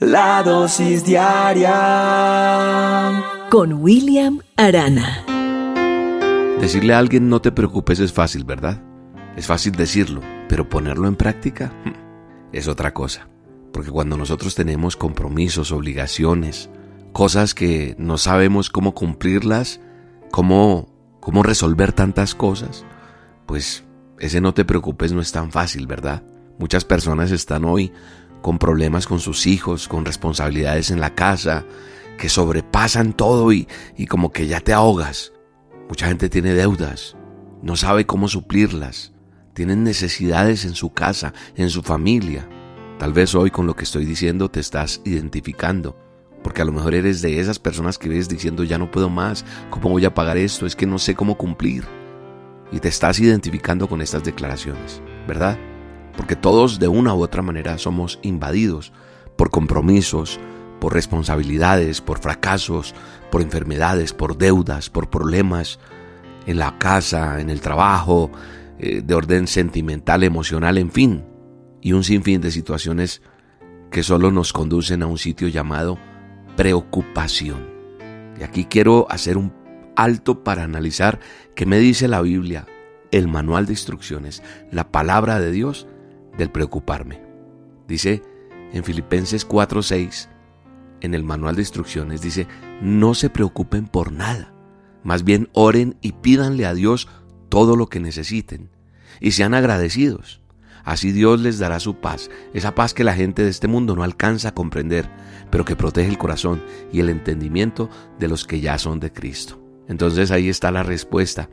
La dosis diaria con William Arana. Decirle a alguien no te preocupes es fácil, ¿verdad? Es fácil decirlo, pero ponerlo en práctica hmm, es otra cosa. Porque cuando nosotros tenemos compromisos, obligaciones, cosas que no sabemos cómo cumplirlas, cómo, cómo resolver tantas cosas, pues ese no te preocupes no es tan fácil, ¿verdad? Muchas personas están hoy con problemas con sus hijos, con responsabilidades en la casa, que sobrepasan todo y, y como que ya te ahogas. Mucha gente tiene deudas, no sabe cómo suplirlas, tienen necesidades en su casa, en su familia. Tal vez hoy con lo que estoy diciendo te estás identificando, porque a lo mejor eres de esas personas que ves diciendo ya no puedo más, ¿cómo voy a pagar esto? Es que no sé cómo cumplir. Y te estás identificando con estas declaraciones, ¿verdad? Porque todos de una u otra manera somos invadidos por compromisos, por responsabilidades, por fracasos, por enfermedades, por deudas, por problemas en la casa, en el trabajo, eh, de orden sentimental, emocional, en fin, y un sinfín de situaciones que solo nos conducen a un sitio llamado preocupación. Y aquí quiero hacer un alto para analizar qué me dice la Biblia, el manual de instrucciones, la palabra de Dios del preocuparme. Dice en Filipenses 4:6, en el manual de instrucciones, dice, no se preocupen por nada, más bien oren y pídanle a Dios todo lo que necesiten y sean agradecidos. Así Dios les dará su paz, esa paz que la gente de este mundo no alcanza a comprender, pero que protege el corazón y el entendimiento de los que ya son de Cristo. Entonces ahí está la respuesta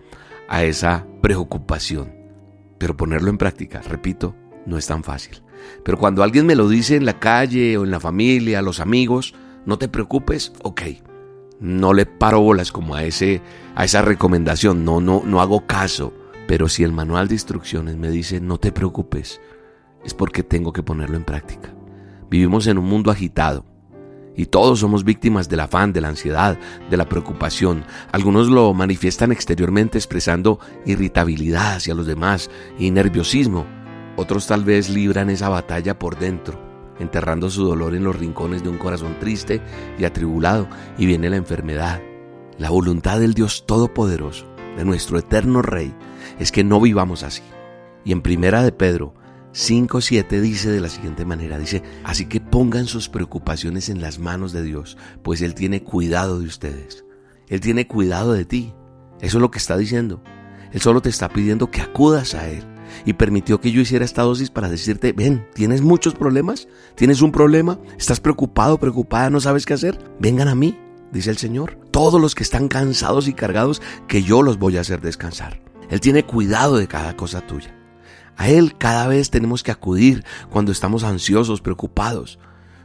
a esa preocupación. Pero ponerlo en práctica, repito, no es tan fácil. Pero cuando alguien me lo dice en la calle o en la familia, los amigos, no te preocupes, ok. No le paro bolas como a ese a esa recomendación, no no no hago caso, pero si el manual de instrucciones me dice no te preocupes, es porque tengo que ponerlo en práctica. Vivimos en un mundo agitado y todos somos víctimas del afán, de la ansiedad, de la preocupación. Algunos lo manifiestan exteriormente expresando irritabilidad hacia los demás y nerviosismo. Otros tal vez libran esa batalla por dentro, enterrando su dolor en los rincones de un corazón triste y atribulado, y viene la enfermedad. La voluntad del Dios Todopoderoso, de nuestro eterno Rey, es que no vivamos así. Y en primera de Pedro 5.7 dice de la siguiente manera, dice, así que pongan sus preocupaciones en las manos de Dios, pues Él tiene cuidado de ustedes. Él tiene cuidado de ti. Eso es lo que está diciendo. Él solo te está pidiendo que acudas a Él, y permitió que yo hiciera esta dosis para decirte, ven, ¿tienes muchos problemas? ¿Tienes un problema? ¿Estás preocupado, preocupada, no sabes qué hacer? Vengan a mí, dice el Señor. Todos los que están cansados y cargados, que yo los voy a hacer descansar. Él tiene cuidado de cada cosa tuya. A Él cada vez tenemos que acudir cuando estamos ansiosos, preocupados.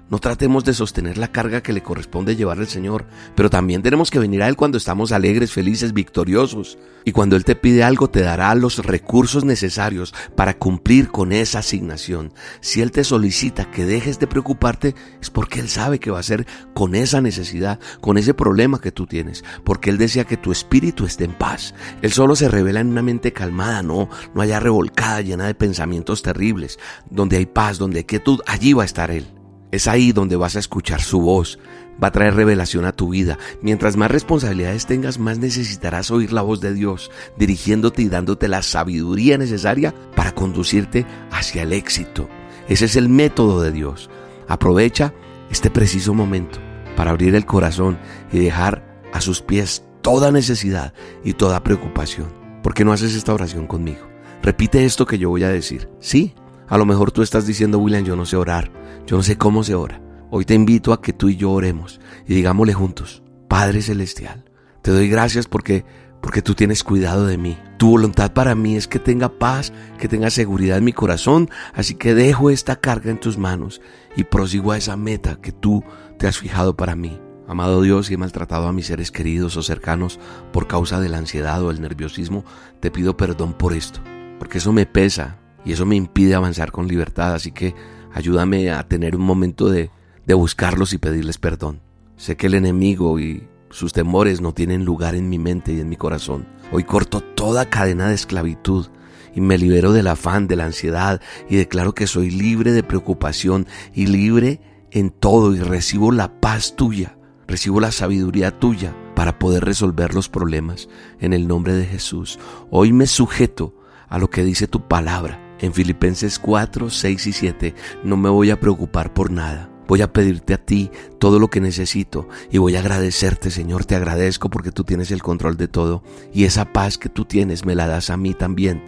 No tratemos de sostener la carga que le corresponde llevar al Señor, pero también tenemos que venir a Él cuando estamos alegres, felices, victoriosos. Y cuando Él te pide algo, te dará los recursos necesarios para cumplir con esa asignación. Si Él te solicita que dejes de preocuparte, es porque Él sabe que va a ser con esa necesidad, con ese problema que tú tienes, porque Él desea que tu espíritu esté en paz. Él solo se revela en una mente calmada, no, no haya revolcada, llena de pensamientos terribles. Donde hay paz, donde hay quietud, allí va a estar Él. Es ahí donde vas a escuchar su voz, va a traer revelación a tu vida. Mientras más responsabilidades tengas, más necesitarás oír la voz de Dios, dirigiéndote y dándote la sabiduría necesaria para conducirte hacia el éxito. Ese es el método de Dios. Aprovecha este preciso momento para abrir el corazón y dejar a sus pies toda necesidad y toda preocupación. ¿Por qué no haces esta oración conmigo? Repite esto que yo voy a decir. Sí, a lo mejor tú estás diciendo, William, yo no sé orar, yo no sé cómo se ora. Hoy te invito a que tú y yo oremos y digámosle juntos, Padre Celestial, te doy gracias porque porque tú tienes cuidado de mí. Tu voluntad para mí es que tenga paz, que tenga seguridad en mi corazón, así que dejo esta carga en tus manos y prosigo a esa meta que tú te has fijado para mí. Amado Dios, si he maltratado a mis seres queridos o cercanos por causa de la ansiedad o el nerviosismo, te pido perdón por esto, porque eso me pesa, y eso me impide avanzar con libertad, así que ayúdame a tener un momento de, de buscarlos y pedirles perdón. Sé que el enemigo y sus temores no tienen lugar en mi mente y en mi corazón. Hoy corto toda cadena de esclavitud y me libero del afán, de la ansiedad y declaro que soy libre de preocupación y libre en todo y recibo la paz tuya, recibo la sabiduría tuya para poder resolver los problemas en el nombre de Jesús. Hoy me sujeto a lo que dice tu palabra en Filipenses 4, 6 y 7. No me voy a preocupar por nada. Voy a pedirte a ti todo lo que necesito y voy a agradecerte, Señor. Te agradezco porque tú tienes el control de todo y esa paz que tú tienes me la das a mí también.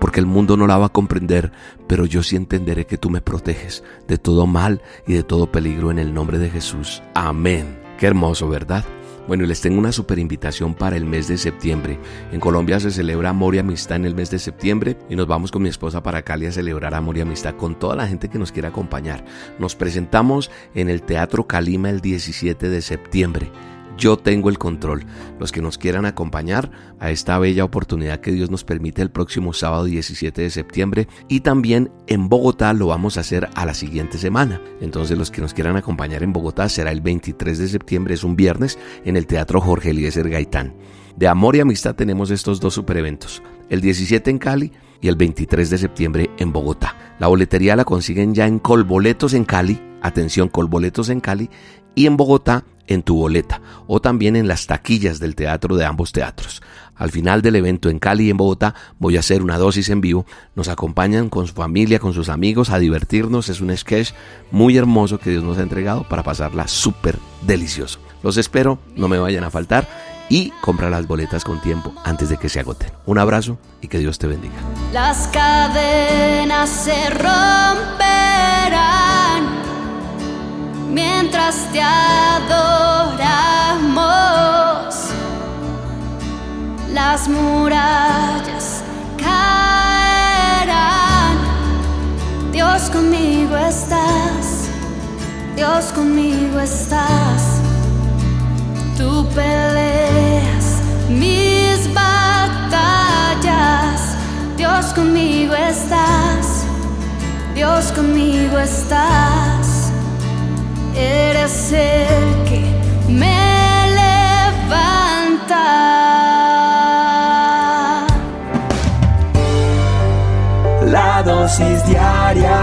Porque el mundo no la va a comprender, pero yo sí entenderé que tú me proteges de todo mal y de todo peligro en el nombre de Jesús. Amén. Qué hermoso, ¿verdad? Bueno, les tengo una super invitación para el mes de septiembre. En Colombia se celebra Amor y Amistad en el mes de septiembre y nos vamos con mi esposa para Cali a celebrar Amor y Amistad con toda la gente que nos quiera acompañar. Nos presentamos en el Teatro Calima el 17 de septiembre. Yo tengo el control. Los que nos quieran acompañar a esta bella oportunidad que Dios nos permite el próximo sábado 17 de septiembre y también en Bogotá lo vamos a hacer a la siguiente semana. Entonces los que nos quieran acompañar en Bogotá será el 23 de septiembre, es un viernes, en el Teatro Jorge Eliezer Gaitán. De amor y amistad tenemos estos dos super eventos. El 17 en Cali y el 23 de septiembre en Bogotá. La boletería la consiguen ya en Colboletos en Cali, atención, Colboletos en Cali y en Bogotá en tu boleta o también en las taquillas del teatro de ambos teatros. Al final del evento en Cali y en Bogotá voy a hacer una dosis en vivo. Nos acompañan con su familia, con sus amigos a divertirnos. Es un sketch muy hermoso que Dios nos ha entregado para pasarla súper delicioso. Los espero, no me vayan a faltar y compra las boletas con tiempo antes de que se agoten. Un abrazo y que Dios te bendiga. Las cadenas se romperán mientras te adoramos. Las murallas caerán. Dios conmigo estás, Dios conmigo estás. Tú peleas mis batallas. Dios conmigo estás, Dios conmigo estás. Eres el que me levanta. La dosis diaria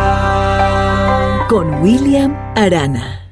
con William Arana.